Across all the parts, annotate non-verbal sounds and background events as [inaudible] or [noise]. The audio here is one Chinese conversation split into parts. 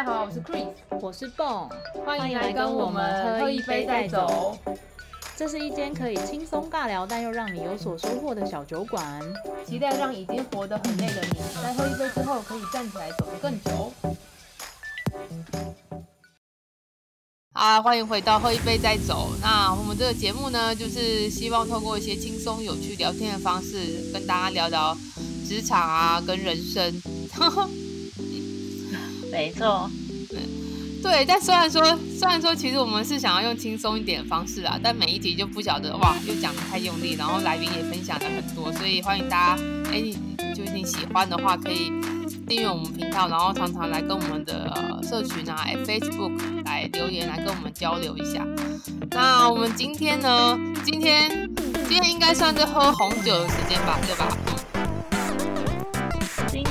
家好，我是 Chris，我是蹦，欢迎来跟我们喝一杯再走。这是一间可以轻松尬聊，但又让你有所收获的小酒馆。期待让已经活得很累的你，在喝一杯之后可以站起来走得更久。啊，欢迎回到喝一杯再走。那我们这个节目呢，就是希望透过一些轻松有趣聊天的方式，跟大家聊聊职场啊，跟人生。没错，对，但虽然说，虽然说，其实我们是想要用轻松一点的方式啊，但每一集就不晓得哇，又讲的太用力，然后来宾也分享了很多，所以欢迎大家，哎，就你喜欢的话，可以订阅我们频道，然后常常来跟我们的社群啊，Facebook 来留言，来跟我们交流一下。那我们今天呢，今天今天应该算是喝红酒的时间吧，对吧？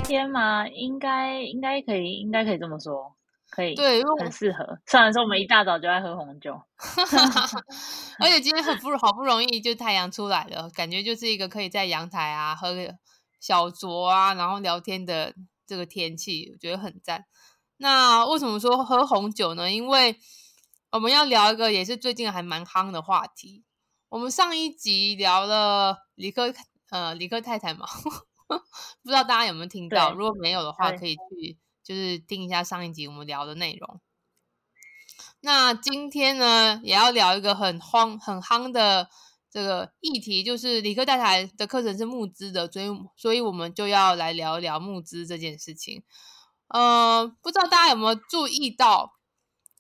天吗？应该应该可以，应该可以这么说，可以，对，因为很适合。虽然说我们一大早就在喝红酒，[laughs] 而且今天很不好不容易就太阳出来了，感觉就是一个可以在阳台啊喝个小酌啊，然后聊天的这个天气，我觉得很赞。那为什么说喝红酒呢？因为我们要聊一个也是最近还蛮夯的话题。我们上一集聊了李克呃李克太太嘛。[laughs] 不知道大家有没有听到？如果没有的话，可以去就是听一下上一集我们聊的内容。那今天呢，也要聊一个很慌很夯的这个议题，就是理科太太的课程是募资的，所以所以我们就要来聊一聊募资这件事情。呃，不知道大家有没有注意到，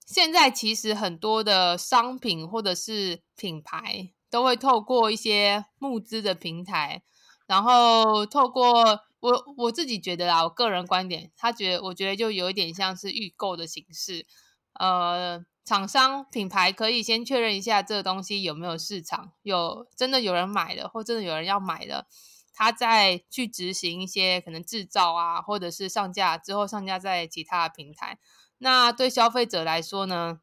现在其实很多的商品或者是品牌都会透过一些募资的平台。然后透过我我自己觉得啦，我个人观点，他觉得我觉得就有一点像是预购的形式，呃，厂商品牌可以先确认一下这个东西有没有市场，有真的有人买了，或真的有人要买了，他再去执行一些可能制造啊，或者是上架之后上架在其他的平台。那对消费者来说呢，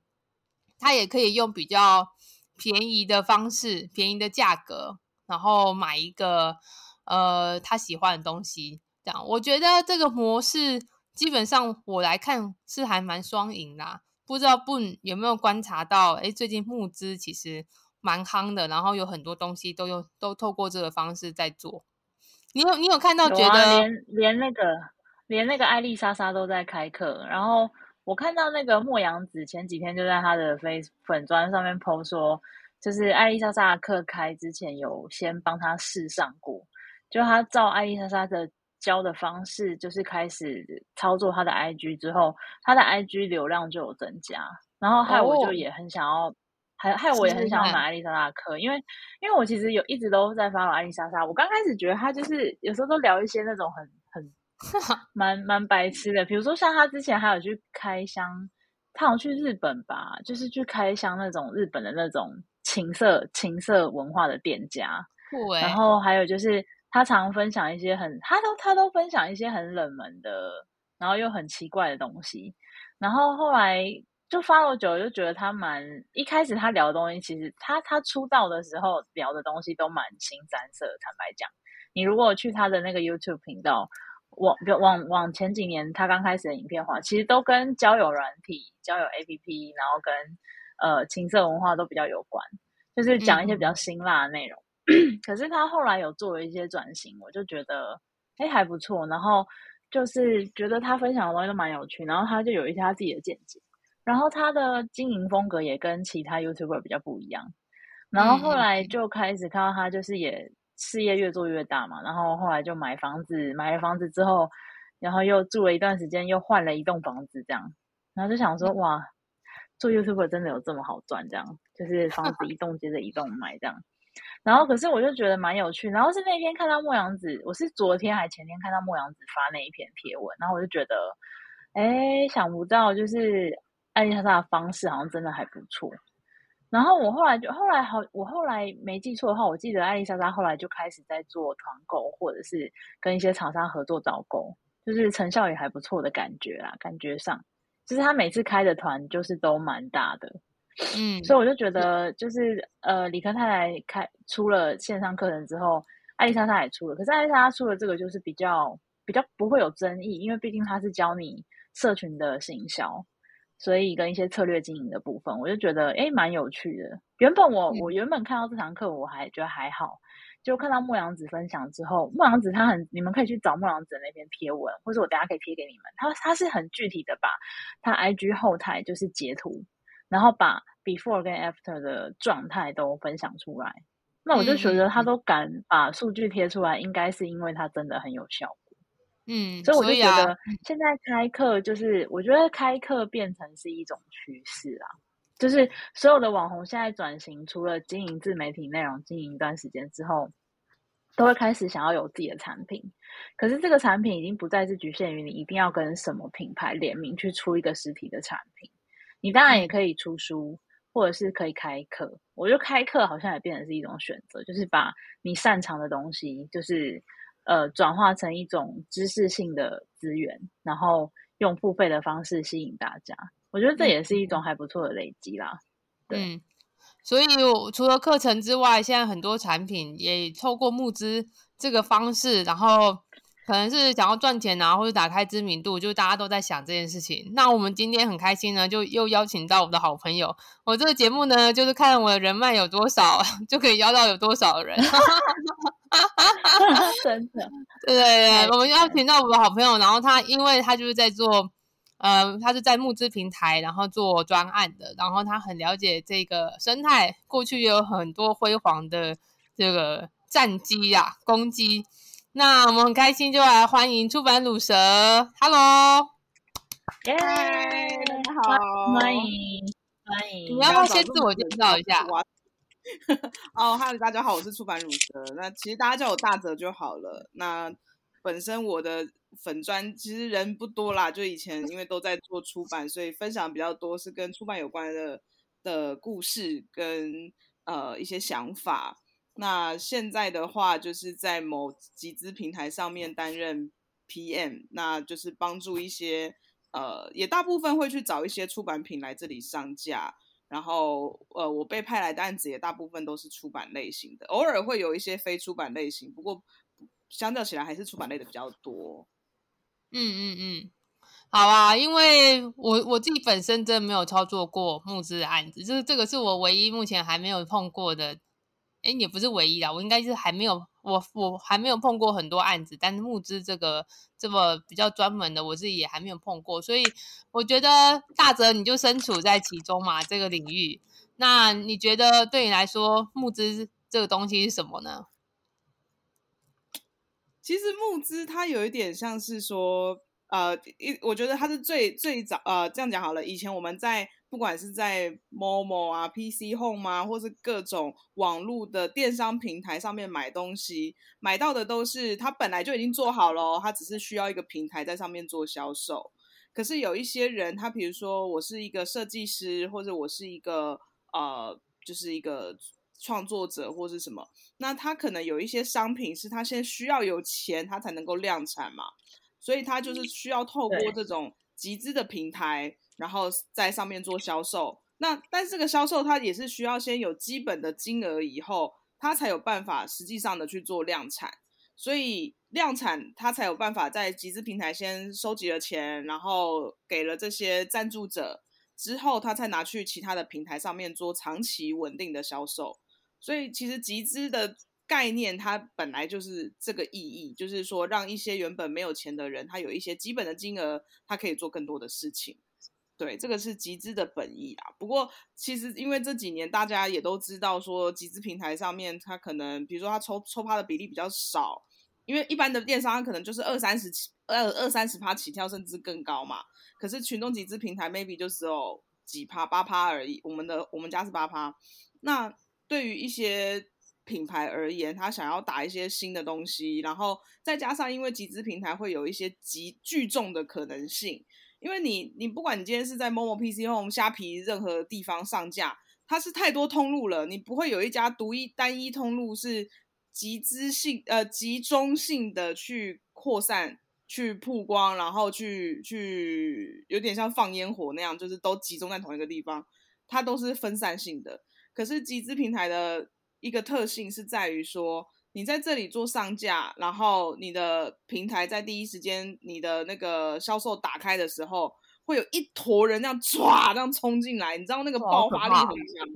他也可以用比较便宜的方式，便宜的价格，然后买一个。呃，他喜欢的东西，这样我觉得这个模式基本上我来看是还蛮双赢啦。不知道不有没有观察到？哎，最近募资其实蛮夯的，然后有很多东西都用都透过这个方式在做。你有你有看到？觉得连连那个连那个艾丽莎莎都在开课。然后我看到那个莫阳子前几天就在他的 Face 粉砖上面 PO 说，就是艾丽莎莎的课开之前有先帮他试上过。就他照艾丽莎莎的教的方式，就是开始操作他的 IG 之后，他的 IG 流量就有增加。然后害我就也很想要，还害我也很想要买艾丽莎莎的课，因为因为我其实有一直都在发艾丽莎莎。我刚开始觉得他就是有时候都聊一些那种很很 [laughs] 蛮蛮白痴的，比如说像他之前还有去开箱，他好像去日本吧，就是去开箱那种日本的那种情色情色文化的店家。然后还有就是。他常分享一些很，他都他都分享一些很冷门的，然后又很奇怪的东西。然后后来就发了久，就觉得他蛮一开始他聊的东西，其实他他出道的时候聊的东西都蛮新三色。坦白讲，你如果去他的那个 YouTube 频道，往往往前几年他刚开始的影片话，其实都跟交友软体、交友 APP，然后跟呃情色文化都比较有关，就是讲一些比较辛辣的内容。可是他后来有做了一些转型，我就觉得哎还不错。然后就是觉得他分享的东西都蛮有趣，然后他就有一些他自己的见解。然后他的经营风格也跟其他 YouTuber 比较不一样。然后后来就开始看到他就是也事业越做越大嘛。然后后来就买房子，买了房子之后，然后又住了一段时间，又换了一栋房子这样。然后就想说哇，做 YouTuber 真的有这么好赚？这样就是房子一栋接着一栋买这样。然后，可是我就觉得蛮有趣。然后是那天看到莫阳子，我是昨天还前天看到莫阳子发那一篇贴文，然后我就觉得，哎，想不到就是艾丽莎莎的方式好像真的还不错。然后我后来就后来好，我后来没记错的话，我记得艾丽莎莎后来就开始在做团购，或者是跟一些厂商合作导购，就是成效也还不错的感觉啦。感觉上，就是他每次开的团就是都蛮大的。嗯，所以我就觉得，就是呃，李科太太开出了线上课程之后，艾丽莎她也出了，可是艾丽莎她出了这个就是比较比较不会有争议，因为毕竟她是教你社群的行销，所以跟一些策略经营的部分，我就觉得诶蛮有趣的。原本我我原本看到这堂课我还觉得还好，就看到莫阳子分享之后，莫阳子他很，你们可以去找莫阳子那篇贴文，或者我等下可以贴给你们。他他是很具体的把他 IG 后台就是截图，然后把 before 跟 after 的状态都分享出来。那我就觉得他都敢把数据贴出来，应该是因为他真的很有效果。嗯，所以我就觉啊得现在开课就是，我觉得开课变成是一种趋势啊。就是所有的网红现在转型，除了经营自媒体内容经营一段时间之后，都会开始想要有自己的产品。可是这个产品已经不再是局限于你一定要跟什么品牌联名去出一个实体的产品，你当然也可以出书，或者是可以开课。我觉得开课好像也变成是一种选择，就是把你擅长的东西，就是呃转化成一种知识性的资源，然后用付费的方式吸引大家。我觉得这也是一种还不错的累积啦。对嗯，所以我除了课程之外，现在很多产品也透过募资这个方式，然后可能是想要赚钱啊，或者打开知名度，就大家都在想这件事情。那我们今天很开心呢，就又邀请到我的好朋友。我这个节目呢，就是看我的人脉有多少，[laughs] 就可以邀到有多少人。[laughs] 真的，[laughs] 对对太对，我们邀请到我的好朋友，然后他因为他就是在做，呃，他是在募资平台，然后做专案的，然后他很了解这个生态，过去也有很多辉煌的这个战绩啊、攻击。那我们很开心，就来欢迎出版乳蛇，Hello，耶、嗨，大家好，欢迎欢迎你要不要先自我介绍一下？[laughs] 哦，哈喽，大家好，我是出版乳蛇。那其实大家叫我大泽就好了。那本身我的粉砖其实人不多啦，就以前因为都在做出版，所以分享比较多是跟出版有关的的故事跟呃一些想法。那现在的话，就是在某集资平台上面担任 PM，那就是帮助一些呃，也大部分会去找一些出版品来这里上架。然后，呃，我被派来的案子也大部分都是出版类型的，偶尔会有一些非出版类型，不过相较起来还是出版类的比较多。嗯嗯嗯，好啊，因为我我自己本身真的没有操作过募资的案子，就是这个是我唯一目前还没有碰过的。哎，也不是唯一啦，我应该是还没有，我我还没有碰过很多案子，但是募资这个这么比较专门的，我自己也还没有碰过，所以我觉得大泽你就身处在其中嘛，这个领域，那你觉得对你来说募资这个东西是什么呢？其实募资它有一点像是说，呃，一我觉得它是最最早，呃，这样讲好了。以前我们在不管是在 Momo 啊、PC Home 啊，或是各种网络的电商平台上面买东西，买到的都是它本来就已经做好了哦，它只是需要一个平台在上面做销售。可是有一些人，他比如说我是一个设计师，或者我是一个呃，就是一个创作者或是什么，那他可能有一些商品是他先需要有钱，他才能够量产嘛，所以它就是需要透过这种集资的平台，然后在上面做销售。那但是这个销售它也是需要先有基本的金额以后，它才有办法实际上的去做量产。所以量产，它才有办法在集资平台先收集了钱，然后给了这些赞助者之后，它才拿去其他的平台上面做长期稳定的销售。所以其实集资的概念，它本来就是这个意义，就是说让一些原本没有钱的人，他有一些基本的金额，他可以做更多的事情。对，这个是集资的本意啦。不过，其实因为这几年大家也都知道，说集资平台上面，它可能比如说它抽抽趴的比例比较少，因为一般的电商可能就是二三十起，二二三十趴起跳，甚至更高嘛。可是群众集资平台 maybe 就只有几趴，八趴而已。我们的我们家是八趴。那对于一些品牌而言，他想要打一些新的东西，然后再加上因为集资平台会有一些极聚众的可能性，因为你你不管你今天是在某某 PC Home、虾皮任何地方上架，它是太多通路了，你不会有一家独一单一通路是集资性呃集中性的去扩散。去曝光，然后去去有点像放烟火那样，就是都集中在同一个地方，它都是分散性的。可是集资平台的一个特性是在于说，你在这里做上架，然后你的平台在第一时间你的那个销售打开的时候，会有一坨人这样唰这样冲进来，你知道那个爆发力很强，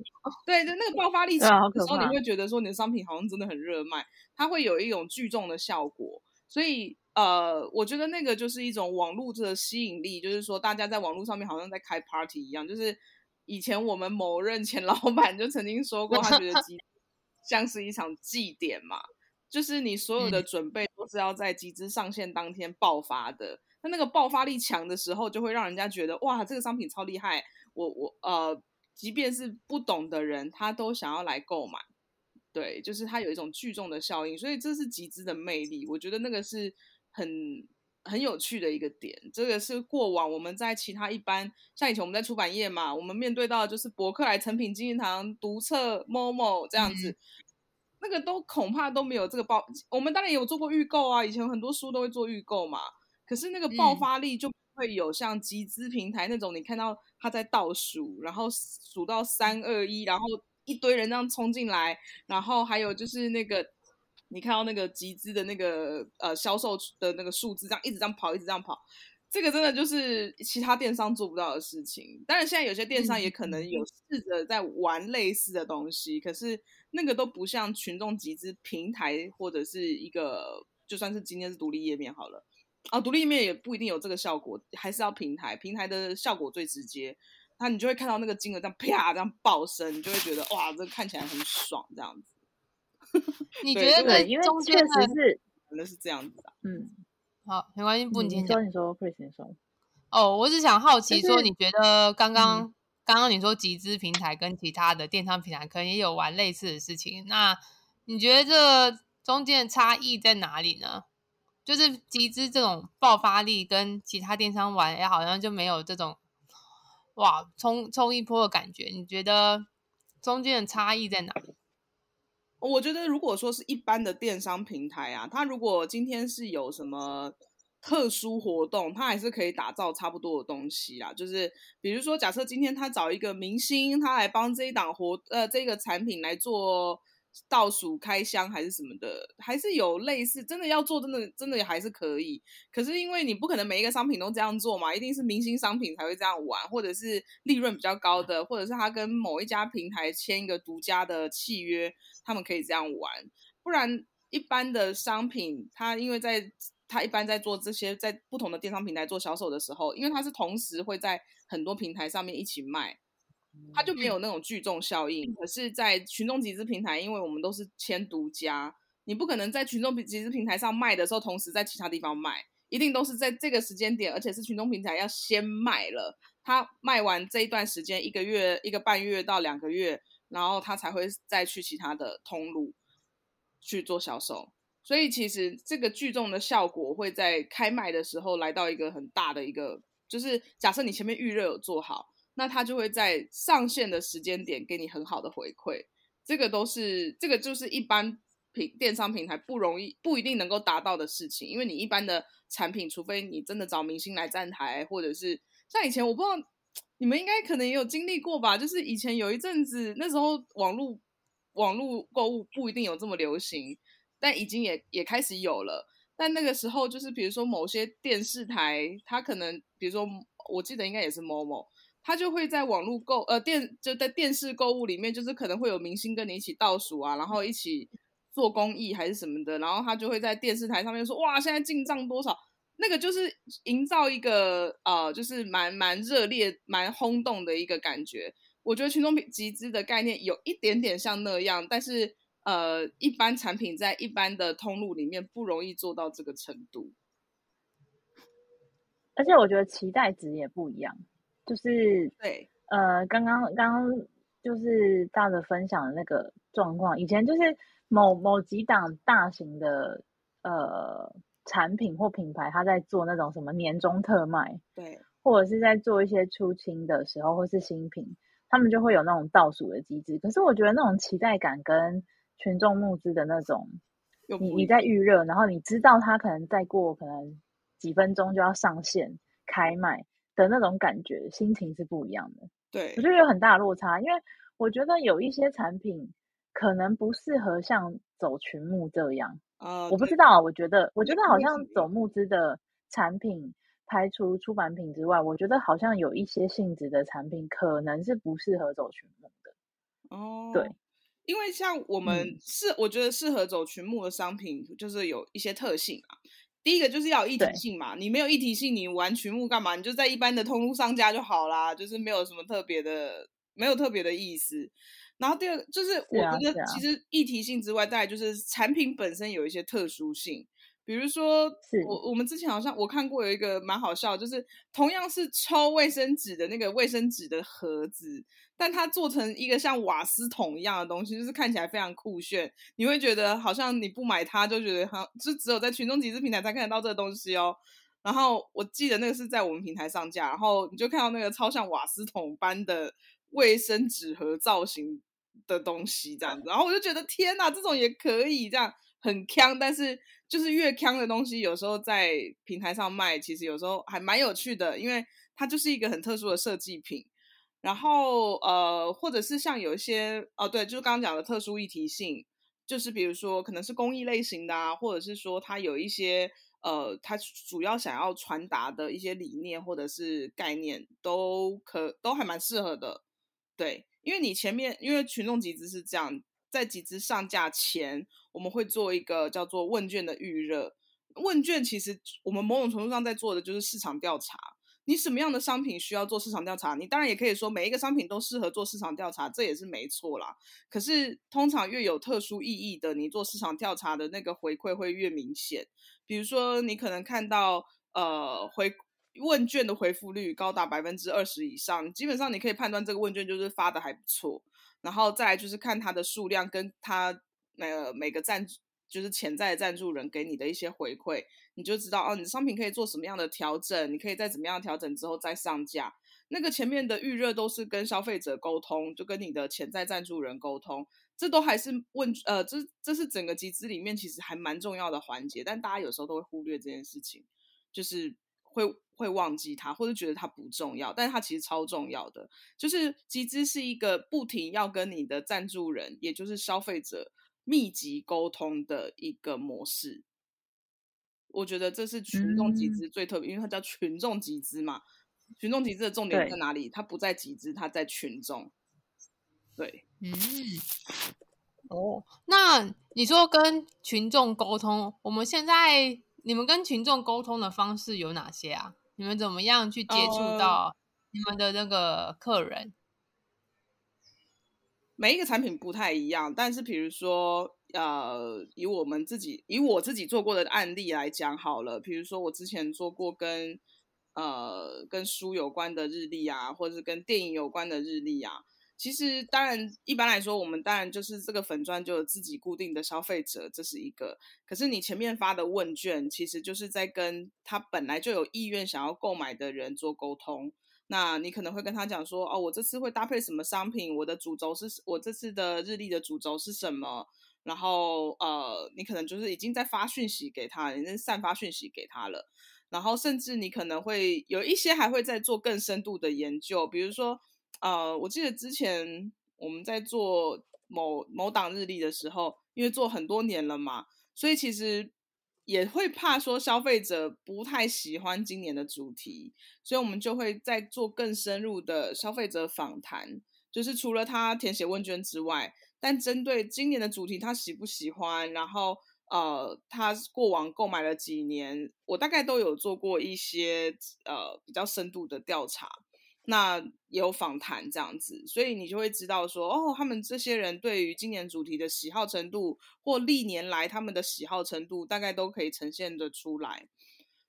对，对那个爆发力强的时候，你会觉得说你的商品好像真的很热卖，它会有一种聚众的效果。所以呃，我觉得那个就是一种网络的吸引力，就是说大家在网络上面好像在开 party 一样。就是以前我们某任前老板就曾经说过，他觉得集 [laughs] 像是一场祭典嘛，就是你所有的准备都是要在集资上线当天爆发的。那那个爆发力强的时候，就会让人家觉得哇，这个商品超厉害，我我呃，即便是不懂的人，他都想要来购买。对，就是它有一种聚众的效应，所以这是集资的魅力。我觉得那个是很很有趣的一个点。这个是过往我们在其他一般，像以前我们在出版业嘛，我们面对到的就是博客来、成品、金银堂、读册、Momo 这样子，那个都恐怕都没有这个爆。我们当然也有做过预购啊，以前很多书都会做预购嘛，可是那个爆嗯发力就不会有像集资平台那种，你看到它在倒数，然后数到三二一，然后一堆人这样冲进来，然后还有就是那个你看到那个集资的那个呃销售的那个数字，这样一直这样跑，一直这样跑。这个真的就是其他电商做不到的事情。当然，现在有些电商也可能有试着在玩类似的东西，可是那个都不像群众集资平台或者是一个，就算是今天是独立页面好了，啊，独立页面也不一定有这个效果，还是要平台，平台的效果最直接。那你就会看到那个金额这样啪这样爆升，你就会觉得哇，这看起来很爽这样子。[laughs] 你觉得这对，因为确中间的实是，可能是这样子啊。嗯，好没关系，不你你先讲说你说 Chris 你说，哦。我只想好奇说，你觉得刚刚、嗯刚刚你说集资平台跟其他的电商平台可能也有玩类似的事情，那你觉得这中间的差异在哪里呢？就是集资这种爆发力跟其他电商玩，哎，好像就没有这种哇冲冲一波的感觉。你觉得中间的差异在哪里？我觉得如果说是一般的电商平台啊，它如果今天是有什么特殊活动，它还是可以打造差不多的东西啦。就是比如说，假设今天他找一个明星，他来帮这一档活呃这个产品来做倒数开箱还是什么的，还是有类似真的要做，真的真的也还是可以。可是因为你不可能每一个商品都这样做嘛，一定是明星商品才会这样玩，或者是利润比较高的，或者是他跟某一家平台签一个独家的契约，他们可以这样玩。不然一般的商品，它因为在它一般在做这些在不同的电商平台做销售的时候，因为它是同时会在很多平台上面一起卖，它就没有那种聚众效应。可是，在群众集资平台，因为我们都是签独家，你不可能在群众集资平台上卖的时候，同时在其他地方卖，一定都是在这个时间点，而且是群众平台要先卖了，它卖完这一段时间，一个月、一个半月到两个月，然后他才会再去其他的通路去做销售。所以其实这个聚众的效果会在开卖的时候来到一个很大的一个，就是假设你前面预热有做好，那他就会在上线的时间点给你很好的回馈。这个都是这个就是一般平电商平台不容易不一定能够达到的事情，因为你一般的产品，除非你真的找明星来站台，或者是像以前我不知道你们应该可能也有经历过吧，就是以前有一阵子那时候网络网络购物不一定有这么流行。但已经也也开始有了，但那个时候就是比如说某些电视台，它可能比如说我记得应该也是某某，它就会在网络购呃电就在电视购物里面，就是可能会有明星跟你一起倒数啊，然后一起做公益还是什么的，然后他就会在电视台上面说哇现在进账多少，那个就是营造一个呃就是蛮蛮热烈蛮轰动的一个感觉。我觉得群众集资的概念有一点点像那样，但是。呃，一般产品在一般的通路里面不容易做到这个程度，而且我觉得期待值也不一样，就是对，呃，刚刚刚刚就是大的分享的那个状况，以前就是某某几档大型的呃产品或品牌，它在做那种什么年终特卖，对，或者是在做一些出清的时候，或是新品，他们就会有那种倒数的机制。可是我觉得那种期待感跟群众募资的那种，你你在预热，然后你知道它可能再过可能几分钟就要上线开卖的那种感觉，心情是不一样的。对我觉得有很大的落差，因为我觉得有一些产品可能不适合像走群募这样。呃，我不知道啊，我觉得我觉得好像走募资的产品，排除出版品之外，我觉得好像有一些性质的产品可能是不适合走群募的。哦，对，因为像我们嗯，我觉得适合走群募的商品，就是有一些特性啊。第一个就是要有议题性嘛，你没有一体性，你玩群募干嘛？你就在一般的通路上架就好啦，就是没有什么特别的，没有特别的意思。然后第二个就是，我觉得其实议题性之外，再来就是产品本身有一些特殊性。比如说，我我们之前好像我看过有一个蛮好笑，就是同样是抽卫生纸的那个卫生纸的盒子，但它做成一个像瓦斯桶一样的东西，就是看起来非常酷炫。你会觉得好像你不买它就觉得好，就只有在群众集资平台才看得到这个东西哦。然后我记得那个是在我们平台上架，然后你就看到那个超像瓦斯桶般的卫生纸盒造型的东西这样子，然后我就觉得天哪，这种也可以这样很强，但是就是越强的东西，有时候在平台上卖，其实有时候还蛮有趣的，因为它就是一个很特殊的设计品。然后呃，或者是像有一些哦，对，就是刚刚讲的特殊议题性，就是比如说可能是公益类型的啊，或者是说它有一些呃，它主要想要传达的一些理念或者是概念，都可都还蛮适合的。对，因为你前面因为群众集资是这样，在集资上架前，我们会做一个叫做问卷的预热。问卷其实我们某种程度上在做的就是市场调查。你什么样的商品需要做市场调查？你当然也可以说每一个商品都适合做市场调查，这也是没错啦。可是通常越有特殊意义的，你做市场调查的那个回馈会越明显。比如说，你可能看到呃回问卷的回复率高达百分之二十以上，基本上你可以判断这个问卷就是发的还不错。然后再来就是看它的数量跟它呃每个赞就是潜在的赞助人给你的一些回馈，你就知道哦，你的商品可以做什么样的调整，你可以在怎么样调整之后再上架。那个前面的预热都是跟消费者沟通，就跟你的潜在赞助人沟通，这都还是问呃，这这是整个集资里面其实还蛮重要的环节，但大家有时候都会忽略这件事情，就是会会忘记它，或者觉得它不重要，但是它其实超重要的。就是集资是一个不停要跟你的赞助人，也就是消费者密集沟通的一个模式。我觉得这是群众集嗯资最特别，因为它叫群众集资嘛。群众集资的重点在哪里？它不在集资，它在群众。对，嗯，哦，那你说跟群众沟通，我们现在你们跟群众沟通的方式有哪些啊？你们怎么样去接触呃到你们的那个客人？每一个产品不太一样，但是比如说，呃，以我们自己以我自己做过的案例来讲好了，比如说我之前做过跟呃跟书有关的日历啊，或者是跟电影有关的日历啊。其实当然一般来说，我们当然就是这个粉砖就有自己固定的消费者，这是一个。可是你前面发的问卷，其实就是在跟他本来就有意愿想要购买的人做沟通。那你可能会跟他讲说，哦，我这次会搭配什么商品，我的主轴是，我这次的日历的主轴是什么，然后呃，你可能就是已经在发讯息给他，已经散发讯息给他了，然后甚至你可能会有一些还会再做更深度的研究，比如说，呃，我记得之前我们在做某某档日历的时候，因为做很多年了嘛，所以其实。也会怕说消费者不太喜欢今年的主题，所以我们就会再做更深入的消费者访谈，就是除了他填写问卷之外，但针对今年的主题他喜不喜欢，然后呃他过往购买了几年，我大概都有做过一些呃比较深度的调查。那也有访谈这样子，所以你就会知道说，哦，他们这些人对于今年主题的喜好程度，或历年来他们的喜好程度，大概都可以呈现的出来。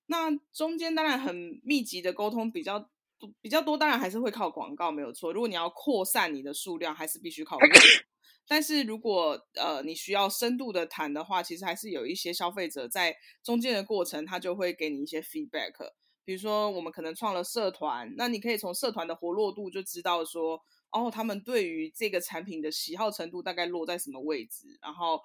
那中间当然很密集的沟通比较比较多，当然还是会靠广告没有错。如果你要扩散你的数量，还是必须靠广告。[laughs] 但是如果呃你需要深度的谈的话，其实还是有一些消费者在中间的过程，他就会给你一些 feedback。比如说，我们可能创了社团，那你可以从社团的活络度就知道说，哦，他们对于这个产品的喜好程度大概落在什么位置。然后，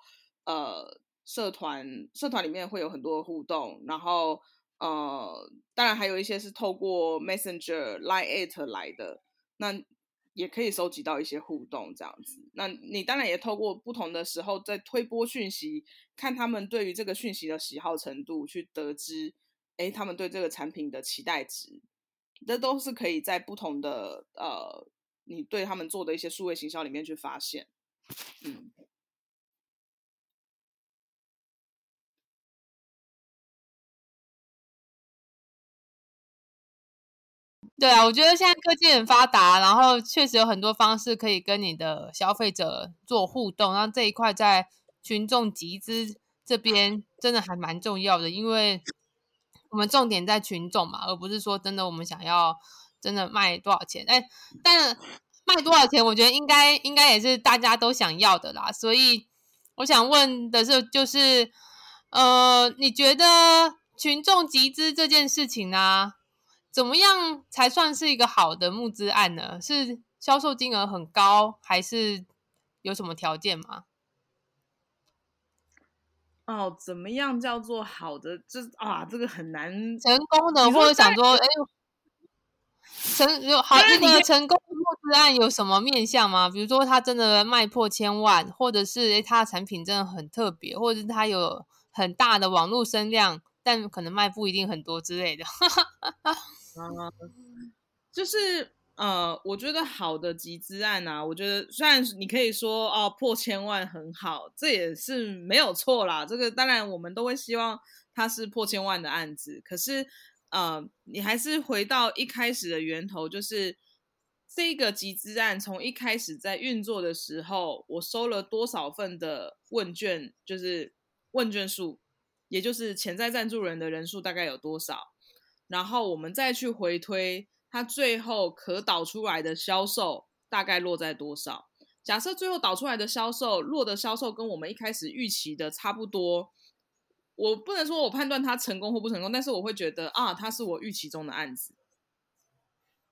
呃，社团社团里面会有很多互动，然后，呃，当然还有一些是透过 Messenger、Line、It 来的。那也可以收集到一些互动这样子。那你当然也透过不同的时候在推播讯息，看他们对于这个讯息的喜好程度，去得知，哎，他们对这个产品的期待值，这都是可以在不同的呃，你对他们做的一些数位行销里面去发现。嗯。对啊，我觉得现在科技很发达，然后确实有很多方式可以跟你的消费者做互动，然后这一块在群众集资这边真的还蛮重要的，因为我们重点在群众嘛，而不是说真的我们想要真的卖多少钱，哎，但卖多少钱，我觉得应该应该也是大家都想要的啦，所以我想问的是，就是呃，你觉得群众集资这件事情呢？怎么样才算是一个好的募资案呢？是销售金额很高，还是有什么条件吗？哦，怎么样叫做好的？这啊，这个很难成功的，或者想说，哎，成有好一个成功的募资案有什么面向吗？比如说他真的卖破千万，或者是哎他的产品真的很特别，或者是他有很大的网络声量，但可能卖不一定很多之类的。嗯，[laughs] 就是呃，我觉得好的集资案啊，我觉得虽然你可以说哦破千万很好，这也是没有错啦。这个当然我们都会希望它是破千万的案子，可是呃，你还是回到一开始的源头，就是这个集资案从一开始在运作的时候，我收了多少份的问卷，就是问卷数，也就是潜在赞助人的人数大概有多少。然后我们再去回推，它最后可导出来的销售大概落在多少？假设最后导出来的销售落的销售跟我们一开始预期的差不多，我不能说我判断它成功或不成功，但是我会觉得啊，它是我预期中的案子。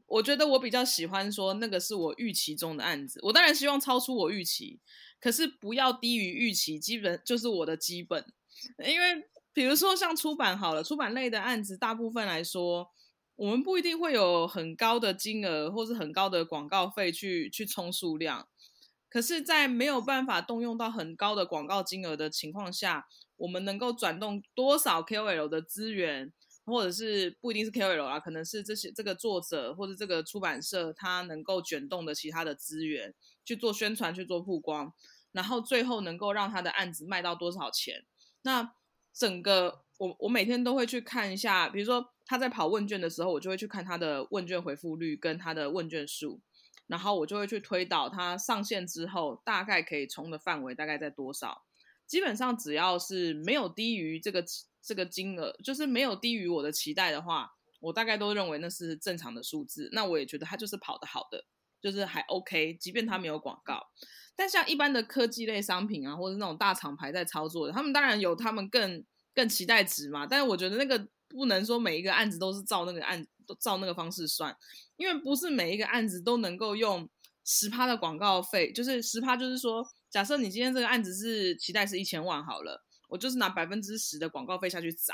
我觉得我比较喜欢说那个是我预期中的案子。我当然希望超出我预期，可是不要低于预期，基本就是我的基本，因为。比如说像出版好了，出版类的案子，大部分来说，我们不一定会有很高的金额，或是很高的广告费去去冲数量。可是，在没有办法动用到很高的广告金额的情况下，我们能够转动多少 KOL 的资源，或者是不一定是 KOL 啊，可能是这些这个作者或者这个出版社，他能够卷动的其他的资源去做宣传、去做曝光，然后最后能够让他的案子卖到多少钱？那。整个我我每天都会去看一下，比如说他在跑问卷的时候，我就会去看他的问卷回复率跟他的问卷数，然后我就会去推导他上线之后大概可以冲的范围大概在多少。基本上只要是没有低于这个这个金额，就是没有低于我的期待的话，我大概都认为那是正常的数字。那我也觉得他就是跑得好的，就是还 OK，即便他没有广告。但像一般的科技类商品啊，或者那种大厂牌在操作的，他们当然有他们更更期待值嘛。但是我觉得那个不能说每一个案子都是照那个案都照那个方式算，因为不是每一个案子都能够用十趴的广告费，就是十趴，就是说，假设你今天这个案子是期待是一千万好了，我就是拿百分之十的广告费下去砸，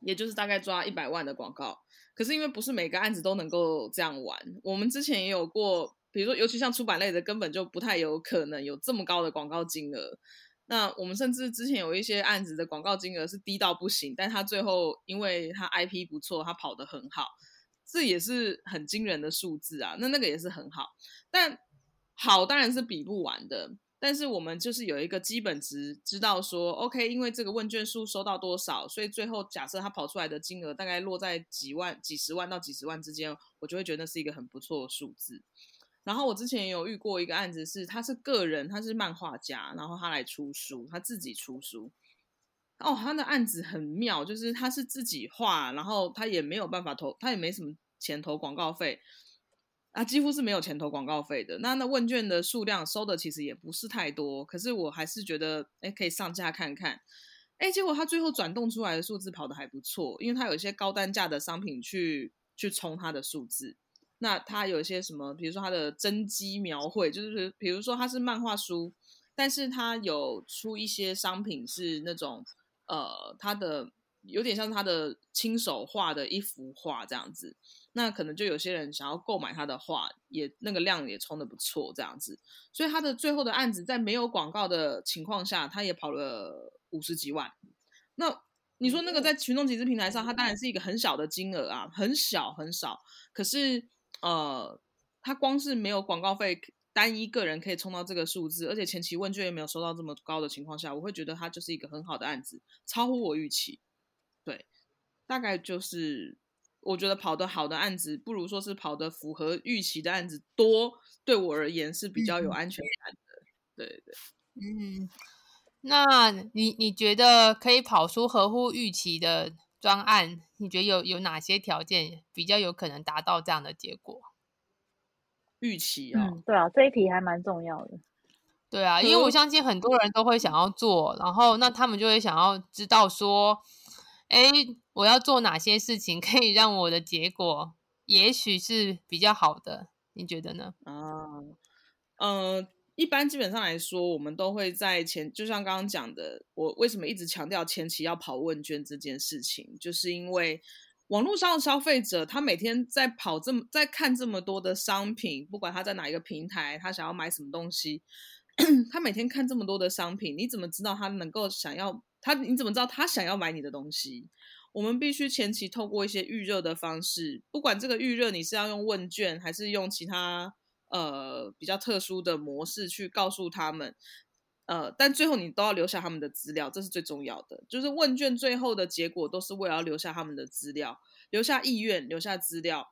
也就是大概抓一百万的广告。可是因为不是每个案子都能够这样玩，我们之前也有过。比如说，尤其像出版类的，根本就不太有可能有这么高的广告金额。那我们甚至之前有一些案子的广告金额是低到不行，但他最后因为他 IP 不错，他跑得很好，这也是很惊人的数字啊。那那个也是很好，但好当然是比不完的。但是我们就是有一个基本值，知道说 OK，因为这个问卷数收到多少，所以最后假设他跑出来的金额大概落在几万、几十万到几十万之间，我就会觉得是一个很不错的数字。然后我之前也有遇过一个案子，是他是个人，他是漫画家，然后他来出书，他自己出书。哦，他的案子很妙，就是他是自己画，然后他也没有办法投，他也没什么钱投广告费，啊，几乎是没有钱投广告费的。那那问卷的数量收的其实也不是太多，可是我还是觉得，哎，可以上架看看。哎，结果他最后转动出来的数字跑得还不错，因为他有一些高单价的商品去去冲他的数字。那他有一些什么？比如说他的真机描绘，就是比如说他是漫画书，但是他有出一些商品是那种，呃，他的有点像是他的亲手画的一幅画这样子。那可能就有些人想要购买他的画，也那个量也冲的不错这样子。所以他的最后的案子在没有广告的情况下，他也跑了五十几万。那你说那个在群众集资平台上，它当然是一个很小的金额啊，很小很少。可是呃，他光是没有广告费。单一个人可以冲到这个数字，而且前期问卷也没有收到这么高的情况下，我会觉得它就是一个很好的案子，超乎我预期。对，大概就是我觉得跑得好的案子，不如说是跑得符合预期的案子多，对我而言是比较有安全感的。对对，嗯，那你你觉得可以跑出合乎预期的专案？你觉得有有哪些条件比较有可能达到这样的结果？预期啊，对啊，这一题还蛮重要的。对啊，因为我相信很多人都会想要做，然后那他们就会想要知道说，哎，我要做哪些事情可以让我的结果也许是比较好的？你觉得呢？啊，嗯，一般基本上来说，我们都会在前，就像刚刚讲的，我为什么一直强调前期要跑问卷这件事情，就是因为。网络上的消费者，他每天在跑这么在看这么多的商品，不管他在哪一个平台，他想要买什么东西，[coughs] 他每天看这么多的商品，你怎么知道他能够想要他？你怎么知道他想要买你的东西？我们必须前期透过一些预热的方式，不管这个预热你是要用问卷，还是用其他呃比较特殊的模式去告诉他们。呃，但最后你都要留下他们的资料，这是最重要的。就是问卷最后的结果都是为了要留下他们的资料，留下意愿，留下资料。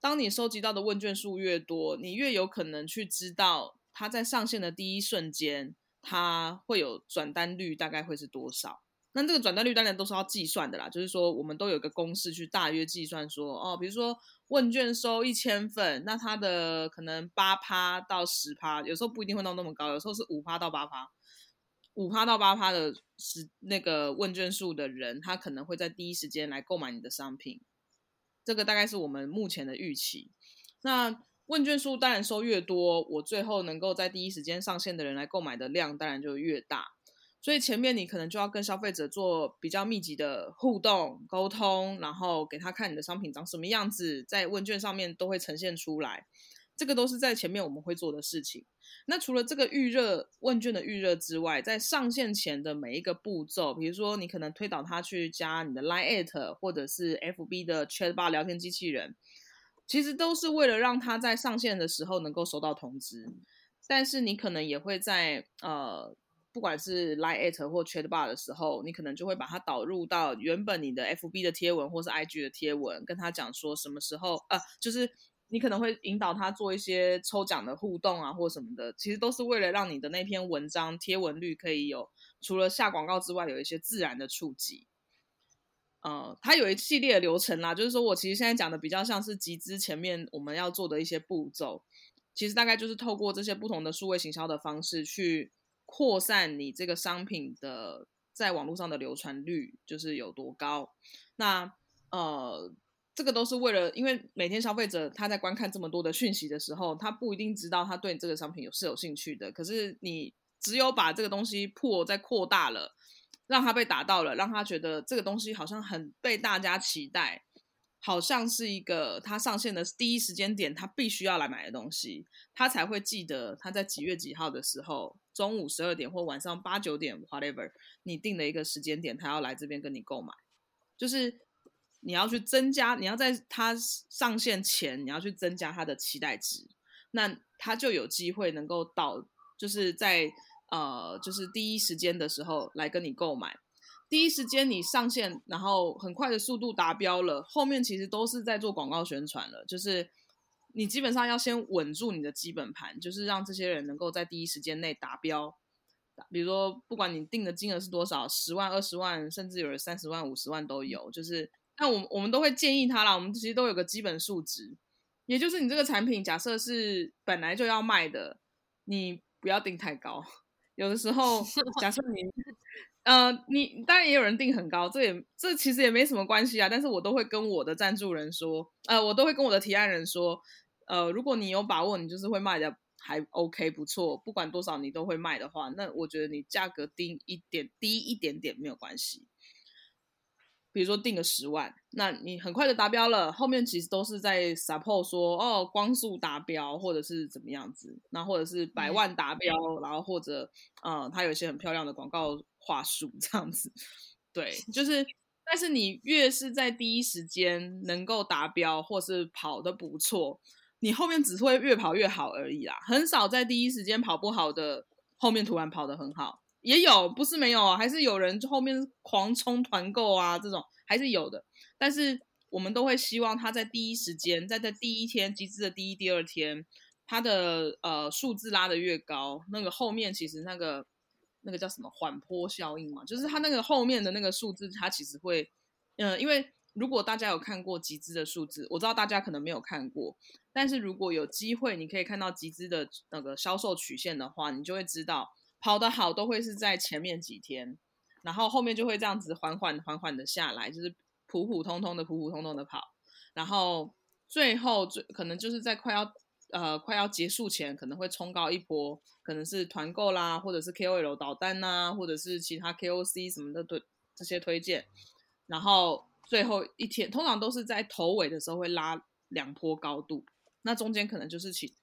当你收集到的问卷数越多，你越有可能去知道他在上线的第一瞬间，他会有转单率大概会是多少。那这个转单率当然都是要计算的啦，就是说我们都有个公式去大约计算说，哦，比如说。问卷收一千份，那它的可能八趴到十趴，有时候不一定会到那么高，有时候是五趴到八趴，五趴到八趴的时那个问卷数的人，他可能会在第一时间来购买你的商品，这个大概是我们目前的预期。那问卷数当然收越多，我最后能够在第一时间上线的人来购买的量当然就越大。所以前面你可能就要跟消费者做比较密集的互动沟通，然后给他看你的商品长什么样子，在问卷上面都会呈现出来。这个都是在前面我们会做的事情。那除了这个预热问卷的预热之外，在上线前的每一个步骤，比如说你可能推导他去加你的 Line 或者是 FB 的 Chatbot 聊天机器人，其实都是为了让他在上线的时候能够收到通知。但是你可能也会在呃。不管是 Line at 或 chat bar 的时候，你可能就会把它导入到原本你的 FB 的贴文或是 IG 的贴文，跟他讲说什么时候呃，就是你可能会引导他做一些抽奖的互动啊，或什么的，其实都是为了让你的那篇文章贴文率可以有除了下广告之外，有一些自然的触及。呃，它有一系列的流程啦，就是说我其实现在讲的比较像是集资前面我们要做的一些步骤，其实大概就是透过这些不同的数位行销的方式去。扩散你这个商品的在网络上的流传率就是有多高？那呃，这个都是为了，因为每天消费者他在观看这么多的讯息的时候，他不一定知道他对你这个商品有是有兴趣的。可是你只有把这个东西破再扩大了，让他被打到了，让他觉得这个东西好像很被大家期待。好像是一个他上线的第一时间点，他必须要来买的东西，他才会记得他在几月几号的时候，中午十二点或晚上八九点，whatever，你定的一个时间点，他要来这边跟你购买，就是你要去增加，你要在他上线前，你要去增加他的期待值，那他就有机会能够到，就是在呃，就是第一时间的时候来跟你购买。第一时间你上线，然后很快的速度达标了，后面其实都是在做广告宣传了。就是你基本上要先稳住你的基本盘，就是让这些人能够在第一时间内达标。比如说，不管你定的金额是多少，十万、二十万，甚至有人三十万、五十万都有。就是，那我我们都会建议他啦。我们其实都有个基本数值，也就是你这个产品假设是本来就要卖的，你不要定太高。有的时候，[laughs] 假设你。呃，你当然也有人定很高，这也这其实也没什么关系啊。但是我都会跟我的赞助人说，呃，我都会跟我的提案人说，呃，如果你有把握，你就是会卖的还 OK 不错，不管多少你都会卖的话，那我觉得你价格低一点，低一点点没有关系。比如说定个十万，那你很快就达标了，后面其实都是在 support 说哦光速达标，或者是怎么样子，那或者是百万达标，然后或者呃它有一些很漂亮的广告话术这样子，对，就是。但是你越是在第一时间能够达标，或是跑得不错，你后面只会越跑越好而已啦，很少在第一时间跑不好的后面突然跑得很好。也有，不是没有，还是有人后面狂冲团购啊，这种还是有的。但是我们都会希望他在第一时间，在在第一天集资的第一、第二天，他的呃数字拉得越高，那个后面其实那个那个叫什么缓坡效应嘛，就是他那个后面的那个数字，它其实会，嗯，因为如果大家有看过集资的数字，我知道大家可能没有看过，但是如果有机会，你可以看到集资的那个销售曲线的话，你就会知道。跑得好都会是在前面几天，然后后面就会这样子缓缓缓缓的下来，就是普普通通的普普通通的跑，然后最后最可能就是在快要呃快要结束前，可能会冲高一波，可能是团购啦，或者是 KOL 导单呐，或者是其他 KOC 什么的推这些推荐，然后最后一天通常都是在头尾的时候会拉两波高度，那中间可能就是其。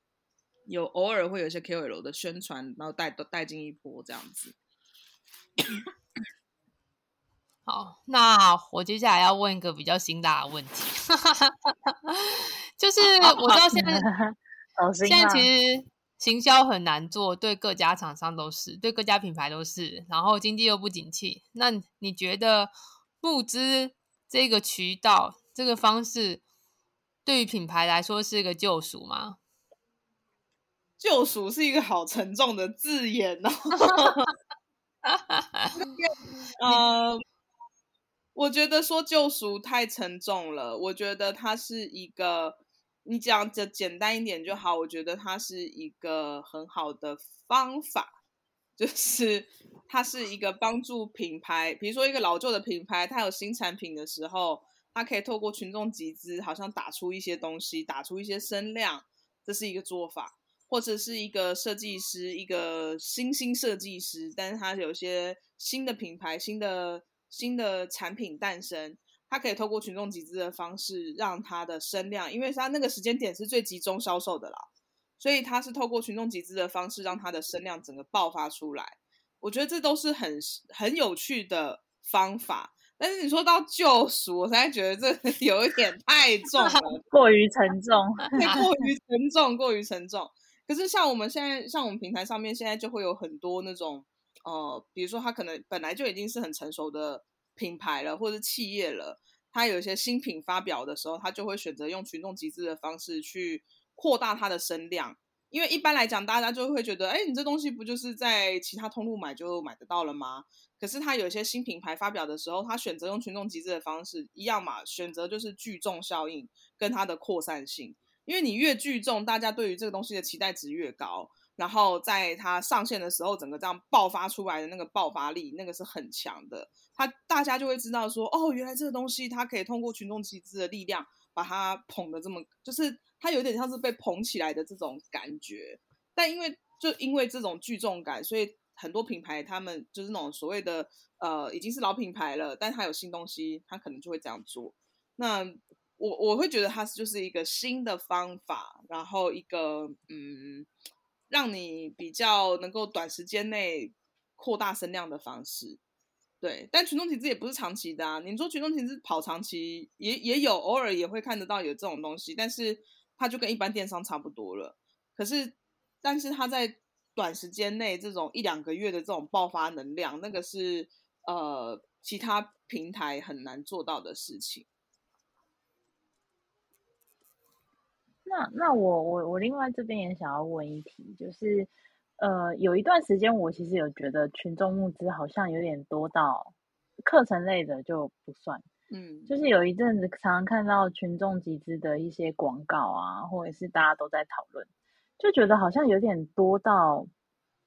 有偶尔会有一些 KOL 的宣传，然后带都带进一波这样子。[coughs] 好，那我接下来要问一个比较辛辣的问题，[laughs] 就是我知道现在 [laughs] 现在其实行销很难做，对各家厂商都是，对各家品牌都是，然后经济又不景气，那你觉得募资这个渠道这个方式对于品牌来说是一个救赎吗？救赎是一个好沉重的字眼哦。[laughs] 呃，我觉得说救赎太沉重了。我觉得它是一个，你讲的简单一点就好。我觉得它是一个很好的方法，就是它是一个帮助品牌，比如说一个老旧的品牌，它有新产品的时候，它可以透过群众集资，好像打出一些东西，打出一些声量，这是一个做法。或者是一个设计师，一个新兴设计师，但是他有些新的品牌、新的新的产品诞生，他可以透过群众集资的方式，让他的声量，因为他那个时间点是最集中销售的啦，所以他是透过群众集资的方式，让他的声量整个爆发出来。我觉得这都是很很有趣的方法。但是你说到救赎，我才觉得这 [laughs] 有一点太重了，[laughs] 过于沉重，[laughs] 太过于沉重，过于沉重。可是像我们现在，像我们平台上面现在就会有很多那种，呃，比如说他可能本来就已经是很成熟的品牌了，或者企业了，他有一些新品发表的时候，他就会选择用群众集资的方式去扩大它的声量。因为一般来讲，大家就会觉得，哎，你这东西不就是在其他通路买就买得到了吗？可是他有一些新品牌发表的时候，他选择用群众集资的方式，一样嘛，选择就是聚众效应跟它的扩散性。因为你越聚众，大家对于这个东西的期待值越高，然后在它上线的时候，整个这样爆发出来的那个爆发力，那个是很强的。它大家就会知道说，哦，原来这个东西它可以通过群众集资的力量，把它捧得这么，就是它有点像是被捧起来的这种感觉。但因为就因为这种聚众感，所以很多品牌他们就是那种所谓的呃已经是老品牌了，但它有新东西，它可能就会这样做。那。我我会觉得它就是一个新的方法，然后一个嗯，让你比较能够短时间内扩大声量的方式，对。但群众体质也不是长期的啊，你说群众体质跑长期也也有，偶尔也会看得到有这种东西，但是它就跟一般电商差不多了。可是，但是它在短时间内这种一两个月的这种爆发能量，那个是呃其他平台很难做到的事情。那那我我我另外这边也想要问一题，就是呃有一段时间我其实有觉得群众募资好像有点多到课程类的就不算，嗯，就是有一阵子常常看到群众集资的一些广告啊，或者是大家都在讨论，就觉得好像有点多到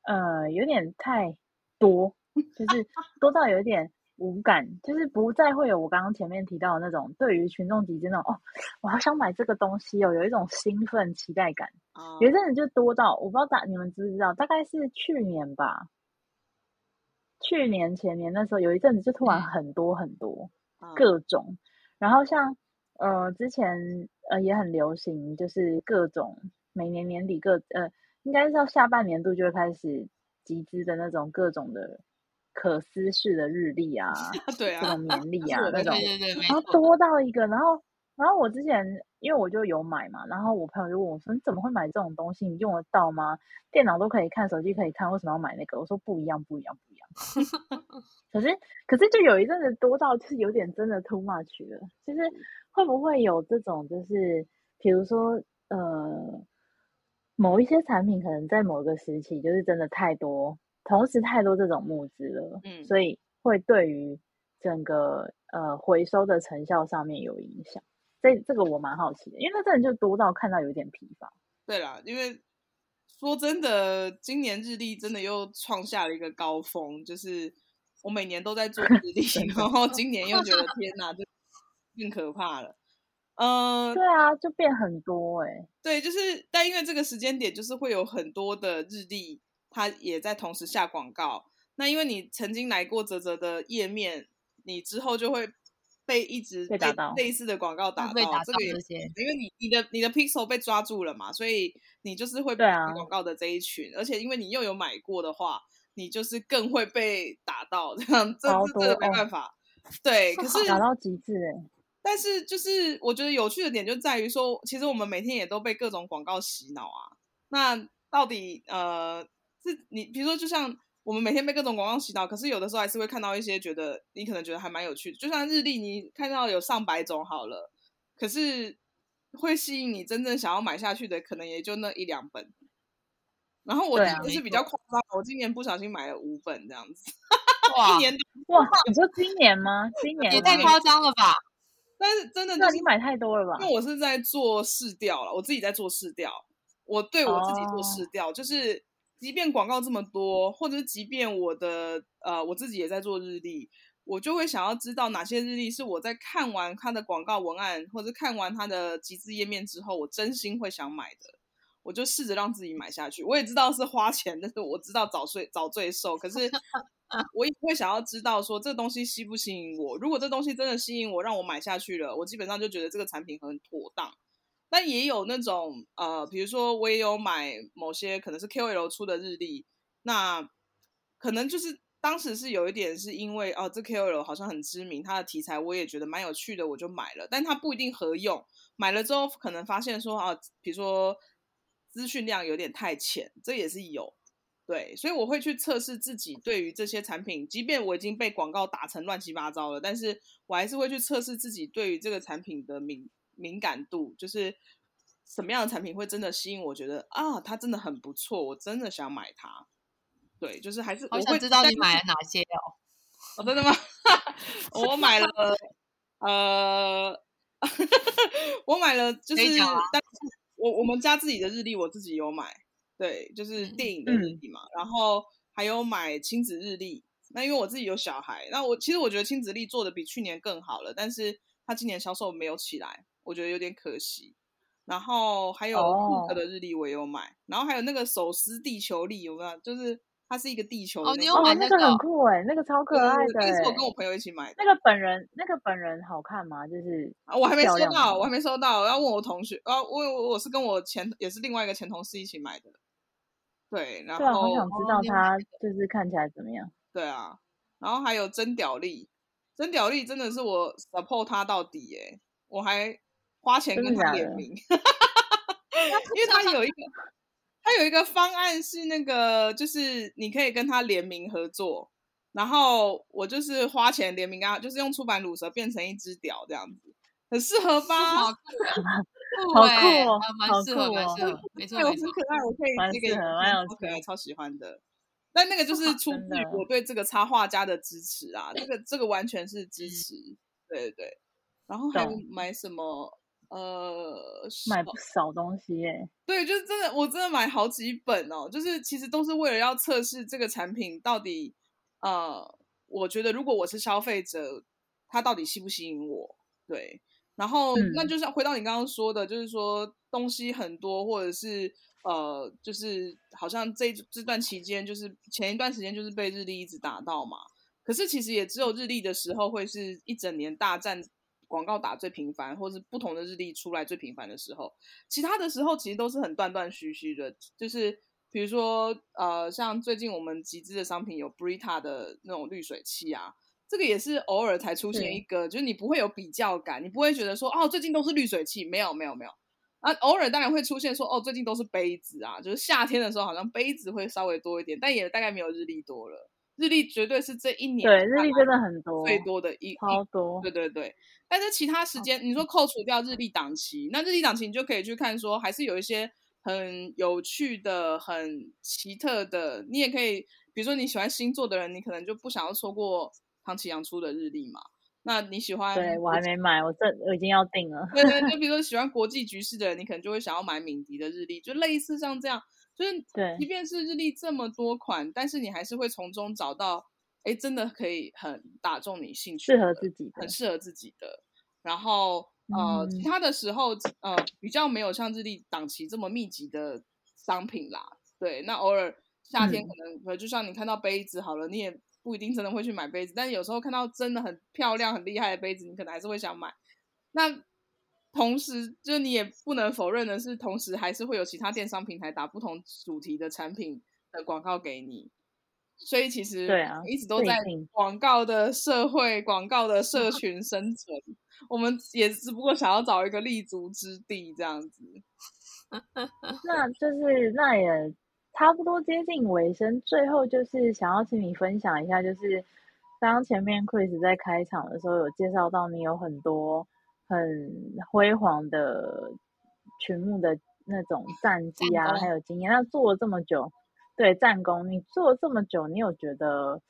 呃有点太多，就是多到有点。无感，就是不再会有我刚刚前面提到的那种对于群众集资那种哦，我好想买这个东西哦，有一种兴奋期待感。有一阵子就多到我不知道大你们知不知道，大概是去年吧，去年前年那时候有一阵子就突然很多很多，啊各种。然后像呃之前呃也很流行，就是各种每年年底各呃应该是到下半年度就会开始集资的那种各种的可撕式的日历啊，[laughs] 对啊这种，年历啊那种对，对对，然后。多到一个，然后然后我之前因为我就有买嘛，然后我朋友就问我说：“你怎么会买这种东西？你用得到吗？电脑都可以看，手机可以看，为什么要买那个？”我说：“不一样，不一样，不一样。” [laughs] 可是可是就有一阵子多到就是有点真的 too much 了，就是会不会有这种就是比如说呃某一些产品可能在某个时期就是真的太多，同时太多这种募资了，嗯所以会对于整个呃回收的成效上面有影响。这这个我蛮好奇的，因为那真的就多到看到有点疲乏。对啦，因为说真的，今年日历真的又创下了一个高峰，就是我每年都在做日历，[laughs] 然后今年又觉得天哪，就更可怕了。嗯、对啊，就变很多哎、对，就是，但因为这个时间点，就是会有很多的日历，它也在同时下广告。那因为你曾经来过泽泽的页面，你之后就会被一直类被打到类似的广告打到，被打到这个也因为你你的你的 pixel 被抓住了嘛，所以你就是会被广告的这一群，而且因为你又有买过的话，你就是更会被打到，这样这这没办法。对，可是打到极致哎、但是就是我觉得有趣的点就在于说，其实我们每天也都被各种广告洗脑啊。那到底呃，是你比如说，就像我们每天被各种广告洗脑，可是有的时候还是会看到一些觉得你可能觉得还蛮有趣的，就像日历，你看到有上百种好了，可是会吸引你真正想要买下去的，可能也就那一两本。然后我对啊就是比较夸张，我今年不小心买了五本这样子，哇 [laughs] 一，年都，哇，你说今年吗？今年也太夸张了吧？[laughs] 但是真的就是那你买太多了吧因？为我是在做试调了，我自己在做试调，我对我自己做哦试调，就是即便广告这么多，或者是即便我的呃我自己也在做日历，我就会想要知道哪些日历是我在看完它的广告文案，或者看完它的集资页面之后，我真心会想买的。我就试着让自己买下去，我也知道是花钱，但是我知道早睡早罪受，可是 [laughs] 我也会想要知道说这东西吸不吸引我。如果这东西真的吸引我，让我买下去了，我基本上就觉得这个产品很妥当。但也有那种呃，比如说我也有买某些可能是 KOL 出的日历，那可能就是当时是有一点是因为哦，这 KOL 好像很知名，它的题材我也觉得蛮有趣的，我就买了。但它不一定合用，买了之后可能发现说啊，比如说资讯量有点太浅，这也是有。对，所以我会去测试自己对于这些产品，即便我已经被广告打成乱七八糟了，但是我还是会去测试自己对于这个产品的敏敏感度，就是什么样的产品会真的吸引我，觉得啊，它真的很不错，我真的想买它。对，就是还是我会想知道你买了哪些哦。哦，真的吗？[laughs] 我买了，呃，[laughs] 我买了，就是，但是我我们家自己的日历，我自己有买，对，就是嗯电影的日历嘛，然后还有买亲子日历。那因为我自己有小孩，那我其实我觉得亲子历做的比去年更好了，但是他今年销售没有起来，我觉得有点可惜。然后还有哦顾客的日历我也有买，然后还有那个手撕地球历，有没有？就是它是一个地球的那种哦你有买，那个很买那个很酷哎，那个超可爱的对那个是我哎。跟我朋友一起买的。那个本人，那个本人好看吗？就是啊，我还没收到，我还没收到，我要问我同学，啊，我我我是跟我前也是另外一个前同事一起买的，对，然对啊，好后想知道它就是看起来怎么样。对啊，然后还有真屌力，真屌力真的是我 support 他到底耶，我还花钱跟他联名，[laughs] 因为他有一个他有一个方案是那个就是你可以跟他联名合作。然后我就是花钱联名啊，就是用出版乳蛇变成一只屌这样子，很适合吧？好酷好欸酷哦蛮适合，蛮适合，[laughs] 没错对，我。很可爱，我可以蛮这个适合蛮有超可爱，超喜欢的。但那个就是出自于我对这个插画家的支持啊，这个这个完全是支持，对对对。然后还有懂买什么？呃，买哦不少东西耶。对，就是真的，我真的买好几本哦，就是其实都是为了要测试这个产品到底，呃，我觉得如果我是消费者，它到底吸不吸引我？对，然后、那嗯就是回到你刚刚说的，就是说东西很多，或者是呃，就是好像这这段期间，就是前一段时间就是被日历一直打到嘛。可是其实也只有日历的时候会是一整年大战广告打最频繁，或是不同的日历出来最频繁的时候，其他的时候其实都是很断断续续的，就是比如说呃，像最近我们集资的商品有 Brita 的那种滤水器啊。这个也是偶尔才出现一个，就是你不会有比较感，你不会觉得说哦，最近都是滤水器，没有没有没有啊，偶尔当然会出现说哦，最近都是杯子啊，就是夏天的时候好像杯子会稍微多一点，但也大概没有日历多了。日历绝对是这一年对日历真的很多最多的一超多，对对对。但是其他时间你说扣除掉日历档期，那日历档期你就可以去看说，还是有一些很有趣的、很奇特的，你也可以，比如说你喜欢星座的人，你可能就不想要错过。唐启阳出的日历嘛，那你喜欢？对我还没买，我这我已经要定了。对对，就 [laughs] 比如说喜欢国际局势的人，你可能就会想要买敏迪的日历，就类似像这样，就是对，即便是日历这么多款，但是你还是会从中找到，哎，真的可以很打中你兴趣，适合自己，很适合自己的。然后呃，其他的时候呃，比较没有像日历档期这么密集的商品啦。对，那偶尔夏天可能呃，就像你看到杯子好了，你也。不一定真的会去买杯子，但是有时候看到真的很漂亮、很厉害的杯子，你可能还是会想买。那同时，就你也不能否认的是，同时还是会有其他电商平台打不同主题的产品的广告给你。所以其实对啊，一直都在广告的社会、广告的社群生存。我们也只不过想要找一个立足之地，这样子。[laughs] 那就是那也。差不多接近尾声，最后就是想要请你分享一下，就是刚前面 Chris 在开场的时候有介绍到你有很多很辉煌的群目的那种战绩啊，还有经验。那做了这么久，对战功，你做了这么久，你有觉得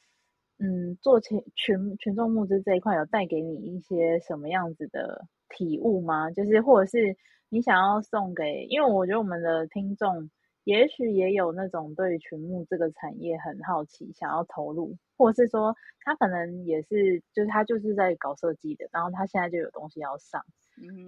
嗯，做群群群众募资这一块有带给你一些什么样子的体悟吗？就是或者是你想要送给，因为我觉得我们的听众。也许也有那种对群牧这个产业很好奇，想要投入，或者是说他可能也是，就是他就是在搞设计的，然后他现在就有东西要上，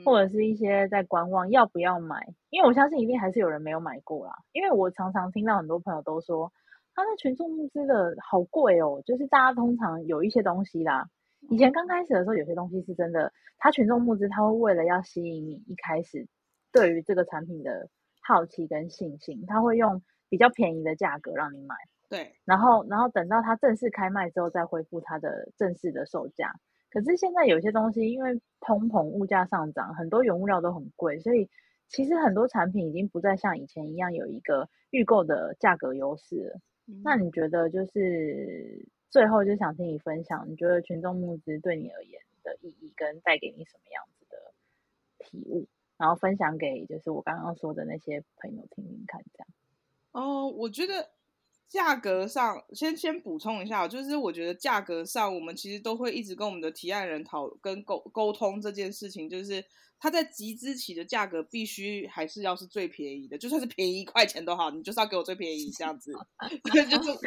或者是一些在观望要不要买，因为我相信一定还是有人没有买过啦。因为我常常听到很多朋友都说，他那群众募资的好贵哦，就是大家通常有一些东西啦，以前刚开始的时候有些东西是真的，他群众募资他会为了要吸引你一开始对于这个产品的。好奇跟信心，他会用比较便宜的价格让你买，对，然后然后等到它正式开卖之后再恢复它的正式的售价。可是现在有些东西因为通膨物价上涨，很多原物料都很贵，所以其实很多产品已经不再像以前一样有一个预购的价格优势了。那你觉得就是最后就想听你分享，你觉得群众募资对你而言的意义跟带给你什么样子的体悟？然后分享给就是我刚刚说的那些朋友听听看，这样。哦，我觉得价格上先先补充一下，就是我觉得价格上我们其实都会一直跟我们的提案人讨跟沟沟通这件事情，就是他在集资起的价格必须还是要是最便宜的，就算是便宜一块钱都好，你就是要给我最便宜这样子，[laughs] 就是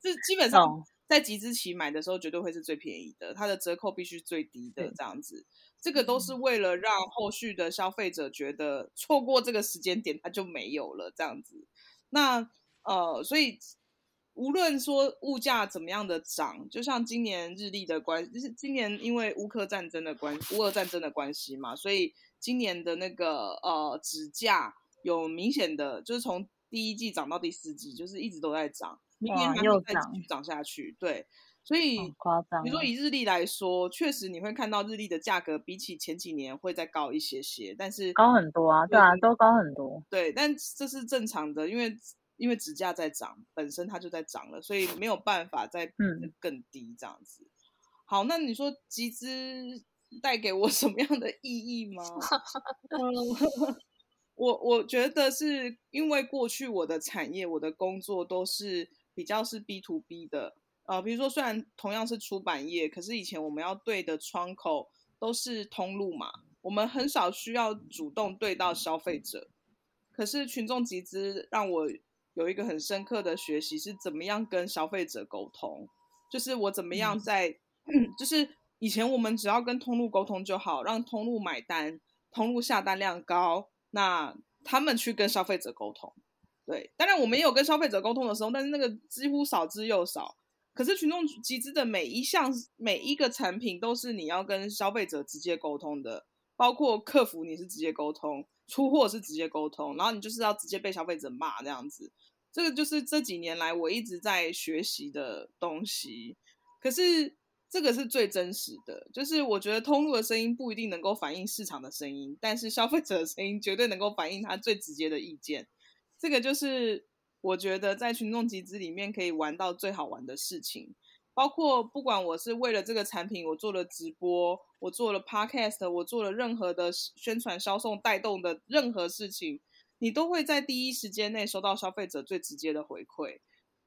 这基本上在集资起买的时候绝对会是最便宜的，它的折扣必须最低的这样子。这个都是为了让后续的消费者觉得错过这个时间点，它就没有了这样子。那呃，所以无论说物价怎么样的涨，就像今年日历的关，就是今年因为乌克战争的关，乌俄战争的关系嘛，所以今年的那个呃纸价有明显的，就是从第一季涨到第四季，就是一直都在涨，明年还会再继续涨下去。对。所以，比如说以日历来说，确实你会看到日历的价格比起前几年会再高一些些，但是高很多啊，对啊，都高很多。对，但这是正常的，因为因为指价在涨，本身它就在涨了，所以没有办法再嗯更低这样子。好，那你说集资带给我 [laughs] 什么样的意义吗？[laughs] 我我觉得是因为过去我的产业、我的工作都是比较是 B to B 的。呃，比如说，虽然同样是出版业，可是以前我们要对的窗口都是通路嘛，我们很少需要主动对到消费者。可是群众集资让我有一个很深刻的学习，是怎么样跟消费者沟通，就是我怎么样在，[clears throat] 就是以前我们只要跟通路沟通就好，让通路买单，通路下单量高，那他们去跟消费者沟通。对，当然我们也有跟消费者沟通的时候，但是那个几乎少之又少。可是群众集资的每一项每一个产品都是你要跟消费者直接沟通的，包括客服你是直接沟通，出货是直接沟通，然后你就是要直接被消费者骂这样子。这个就是这几年来我一直在学习的东西。可是这个是最真实的，就是我觉得通路的声音不一定能够反映市场的声音，但是消费者的声音绝对能够反映他最直接的意见。这个就是我觉得在群众集资里面可以玩到最好玩的事情，包括不管我是为了这个产品，我做了直播，我做了 podcast，我做了任何的宣传、销售、带动的任何事情，你都会在第一时间内收到消费者最直接的回馈。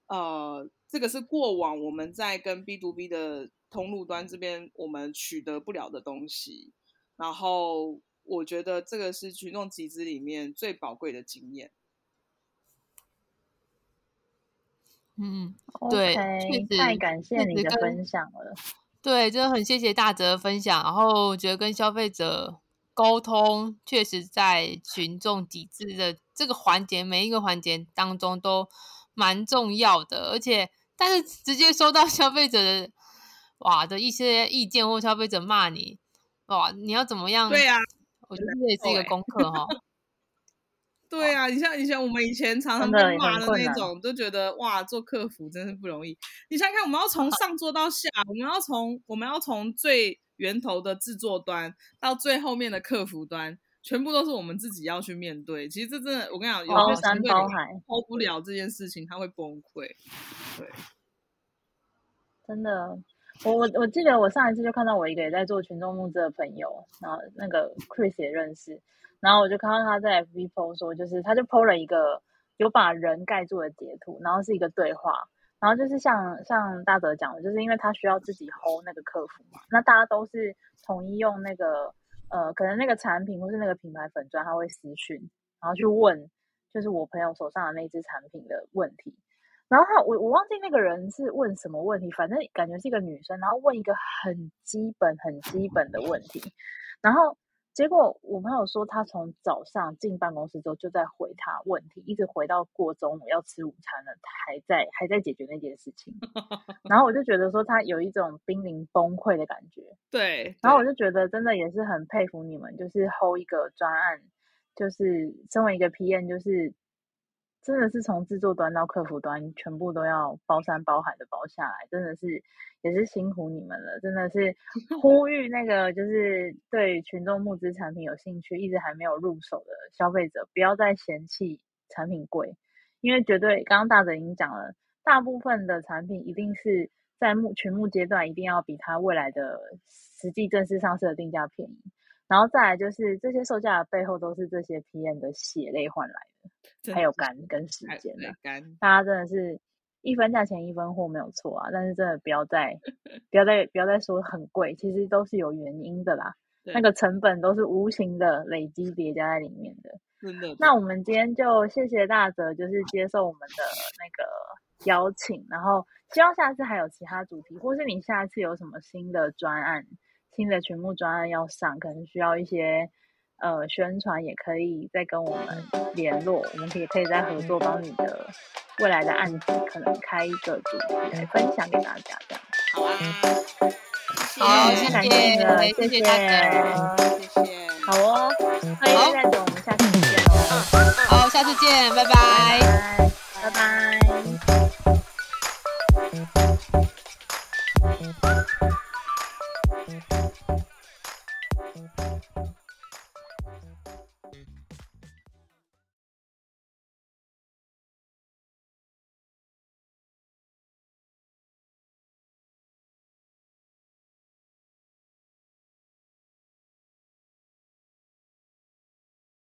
呃，这个是过往我们在跟 B to B 的通路端这边我们取得不了的东西，然后我觉得这个是群众集资里面最宝贵的经验。嗯，对，确实太感谢你的分享了。对，真的很谢谢大哲的分享。然后我觉得跟消费者沟通，确实在群众抵制的这个环节，每一个环节当中都蛮重要的。而且，但是直接收到消费者的哇的一些意见，或消费者骂你，哇，你要怎么样？对啊，我觉得这也是一个功课哈。[laughs] 对啊，你像以前我们以前常常被骂的那种，都觉得哇，做客服真是不容易。你想想看，我们要从上做到下，我们要从我们要从最源头的制作端到最后面的客服端，全部都是我们自己要去面对。其实这真的，我跟你讲，有包些团队山包海，hold 不了这件事情，他会崩溃。对，[laughs] 真的，我我我记得我上一次就看到我一个也在做群众募资的朋友，然后那个 Chris 也认识，然后我就看到他在 FB PO 说，就是他就 PO 了一个有把人盖住的截图，然后是一个对话，然后就是像像大德讲的，就是因为他需要自己 hold 那个客服嘛，那大家都是统一用那个呃，可能那个产品或是那个品牌粉砖，他会私讯，然后去问，就是我朋友手上的那只产品的问题。然后他我我忘记那个人是问什么问题，反正感觉是一个女生，然后问一个很基本很基本的问题，然后结果我朋友说他从早上进办公室之后就在回他问题，一直回到过中午要吃午餐了，还在还在解决那件事情，[laughs] 然后我就觉得说他有一种濒临崩溃的感觉，对，然后我就觉得真的也是很佩服你们，就是 hold 一个专案，就是身为一个 PM，就是真的是从制作端到客服端，全部都要包山包海的包下来，真的是也是辛苦你们了，真的是 [laughs] 呼吁那个就是对群众募资产品有兴趣，一直还没有入手的消费者，不要再嫌弃产品贵，因为绝对刚刚大泽已经讲了，大部分的产品一定是在募群募阶段，一定要比它未来的实际正式上市的定价便宜。然后再来就是这些售价的背后都是这些 PM 的血泪换来的，还有肝跟时太间的。大家真的是一分价钱一分货没有错啊，但是真的不要再 [laughs] 不要再不要再说很贵，其实都是有原因的啦。那对个成本都是无形的累积叠加在里面的。[laughs] 真的，那我们今天就谢谢大泽，就是接受我们的那个邀请，然后希望下次还有其他主题，或是你下次有什么新的专案、新的群目专案要上，可能需要一些呃宣传，也可以再跟我们联络，我们可以可以再合作，帮你的未来的案子可能开一个主题来分享给大家，这样。好啊，好，谢谢谢你了谢，谢谢谢大谢哲。谢谢。好哦，那好再等我们下次见喽。好，下次见，拜拜。